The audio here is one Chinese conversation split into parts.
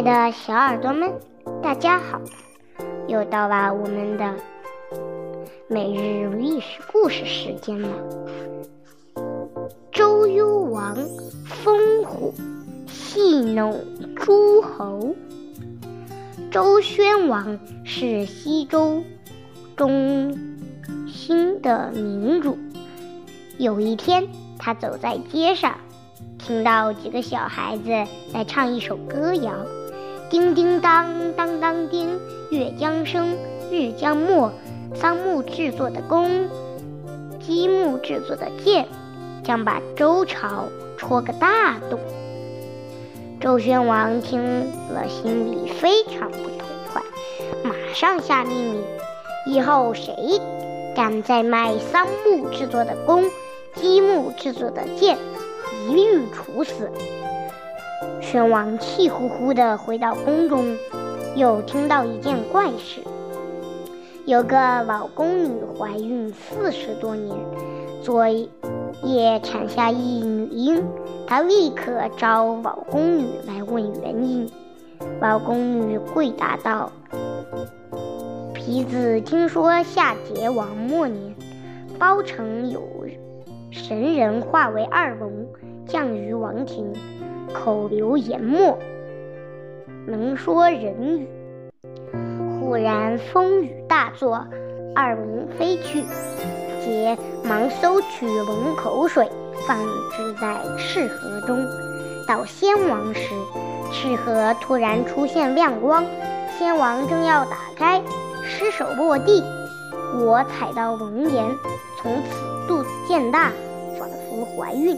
爱的小耳朵们，大家好！又到了我们的每日历史故事时间了。周幽王烽火戏弄诸侯。周宣王是西周中兴的明主。有一天，他走在街上。听到几个小孩子在唱一首歌谣：“叮叮当当当叮，月将升，日将没。桑木制作的弓，积木制作的箭，将把周朝戳个大洞。”周宣王听了，心里非常不痛快，马上下命令：以后谁敢再卖桑木制作的弓、积木制作的箭，一律处死！宣王气呼呼地回到宫中，又听到一件怪事：有个老宫女怀孕四十多年，昨夜产下一女婴。他立刻召老宫女来问原因。老宫女跪答道：“皮子听说夏桀王末年，包城有神人化为二龙。”降于王庭，口流言墨，能说人语。忽然风雨大作，二龙飞去。杰忙搜取龙口水，放置在赤河中。到先王时，赤河突然出现亮光，先王正要打开，失手落地，我踩到龙岩，从此肚子渐大，仿佛怀孕。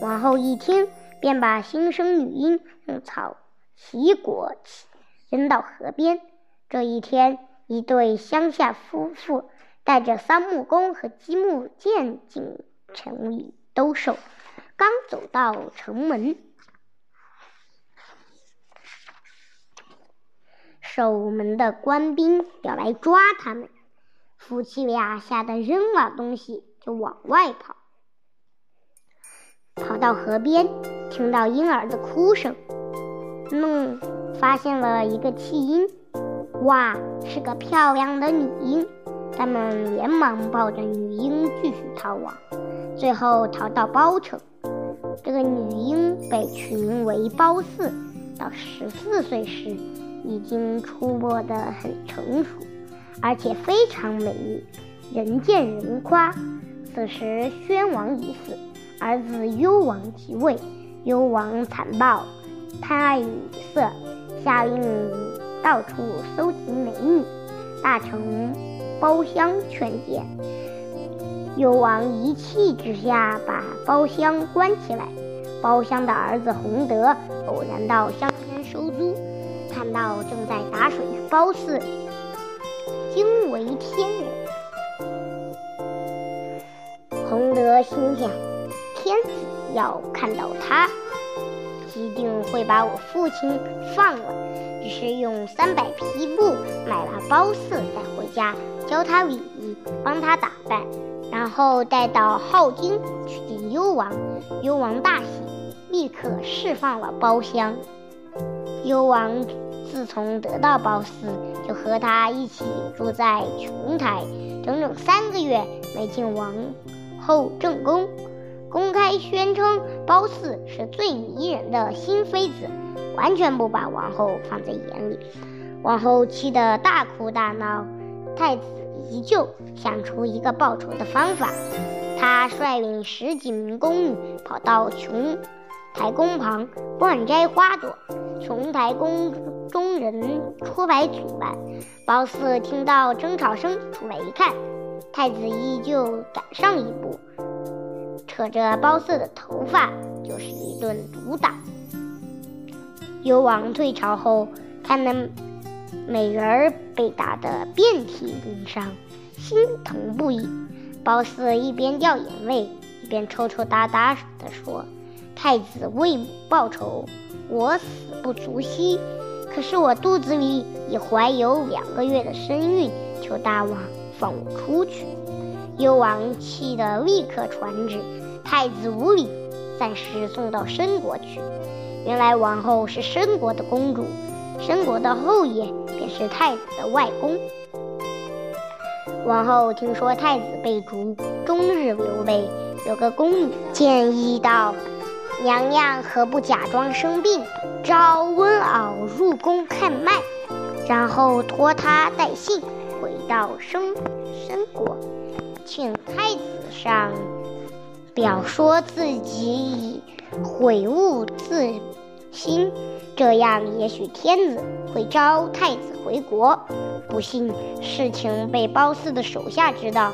王后一听，便把新生女婴用草席裹起，扔到河边。这一天，一对乡下夫妇带着桑木弓和积木箭进城里兜售。刚走到城门，守门的官兵要来抓他们。夫妻俩吓得扔了东西就往外跑。跑到河边，听到婴儿的哭声，弄发现了一个弃婴，哇，是个漂亮的女婴。他们连忙抱着女婴继续逃亡，最后逃到包城。这个女婴被取名为褒姒，到十四岁时已经出没得很成熟，而且非常美丽，人见人夸。此时宣王已死。儿子幽王即位，幽王残暴，贪爱女色，下令到处搜集美女。大臣包厢劝谏，幽王一气之下把包厢关起来。包厢的儿子洪德偶然到乡间收租，看到正在打水的褒姒，惊为天人。洪德心想。天子要看到他，一定会把我父亲放了。于是用三百匹布买了褒姒，带回家教他礼仪，帮他打扮，然后带到镐京去见幽王。幽王大喜，立刻释放了褒襄。幽王自从得到褒姒，就和他一起住在琼台，整整三个月没进王后正宫。公开宣称褒姒是最迷人的新妃子，完全不把王后放在眼里。王后气得大哭大闹。太子依旧想出一个报仇的方法，他率领十几名宫女跑到琼台宫旁乱摘花朵。琼台宫中人出来阻拦，褒姒听到争吵声出来一看，太子依旧赶上一步。扯着褒姒的头发，就是一顿毒打。幽王退朝后，看那美人儿被打得遍体鳞伤，心疼不已。褒姒一边掉眼泪，一边抽抽搭搭地说：“太子为母报仇，我死不足惜。可是我肚子里已怀有两个月的身孕，求大王放我出去。”幽王气得立刻传旨。太子无礼，暂时送到申国去。原来王后是申国的公主，申国的后爷便是太子的外公。王后听说太子被逐，终日流泪。有个宫女建议道：“娘娘何不假装生病，召温媪入宫看脉，然后托他带信回到申申国，请太子上表说自己已悔悟自新，这样也许天子会召太子回国。不幸事情被褒姒的手下知道，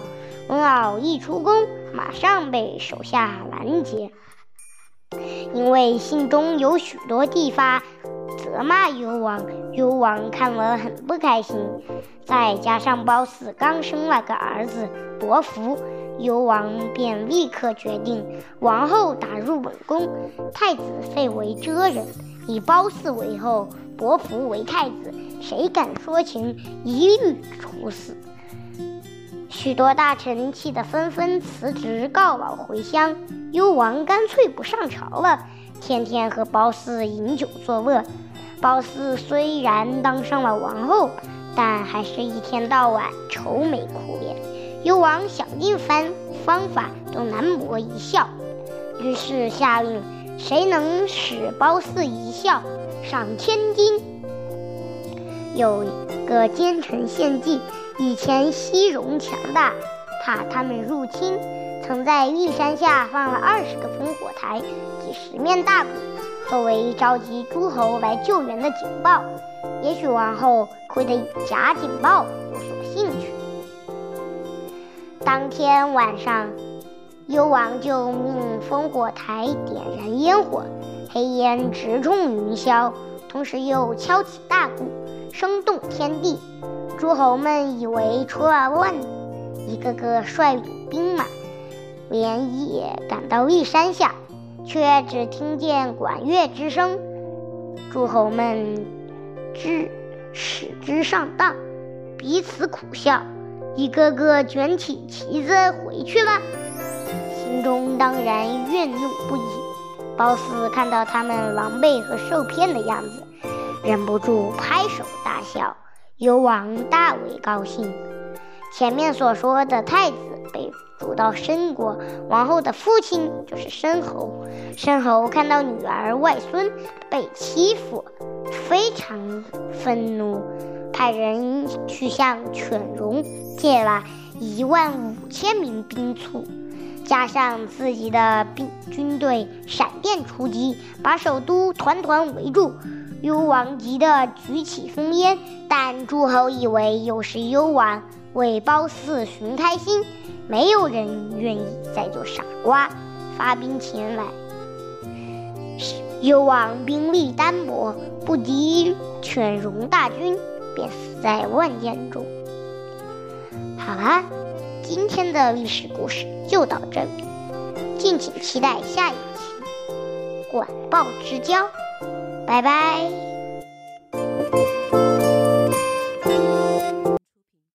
温媪一出宫，马上被手下拦截。因为信中有许多地方责骂幽王，幽王看了很不开心。再加上褒姒刚生了个儿子伯服，幽王便立刻决定王后打入冷宫，太子废为遮人，以褒姒为后，伯服为太子。谁敢说情，一律处死。许多大臣气得纷纷辞职告老回乡，幽王干脆不上朝了，天天和褒姒饮酒作乐。褒姒虽然当上了王后，但还是一天到晚愁眉苦脸。幽王想尽番方法都难博一笑，于是下令：谁能使褒姒一笑，赏千金。有个奸臣献计。以前西戎强大，怕他们入侵，曾在玉山下放了二十个烽火台、几十面大鼓，作为召集诸侯来救援的警报。也许王后会对假警报有所兴趣。当天晚上，幽王就命烽火台点燃烟火，黑烟直冲云霄，同时又敲起大鼓，声动天地。诸侯们以为出了乱子，一个个率领兵马连夜赶到骊山下，却只听见管乐之声。诸侯们知使之上当，彼此苦笑，一个个卷起旗子回去了，心中当然怨怒不已。褒姒看到他们狼狈和受骗的样子，忍不住拍手大笑。幽王大为高兴。前面所说的太子被逐到申国，王后的父亲就是申侯。申侯看到女儿外孙被欺负，非常愤怒，派人去向犬戎借了一万五千名兵卒，加上自己的兵军队，闪电出击，把首都团团围住。幽王急得举起烽烟，但诸侯以为又是幽王为褒姒寻开心，没有人愿意再做傻瓜，发兵前来。幽王兵力单薄，不敌犬戎大军，便死在万箭中。好了，今天的历史故事就到这里，敬请期待下一期《管鲍之交》。拜拜。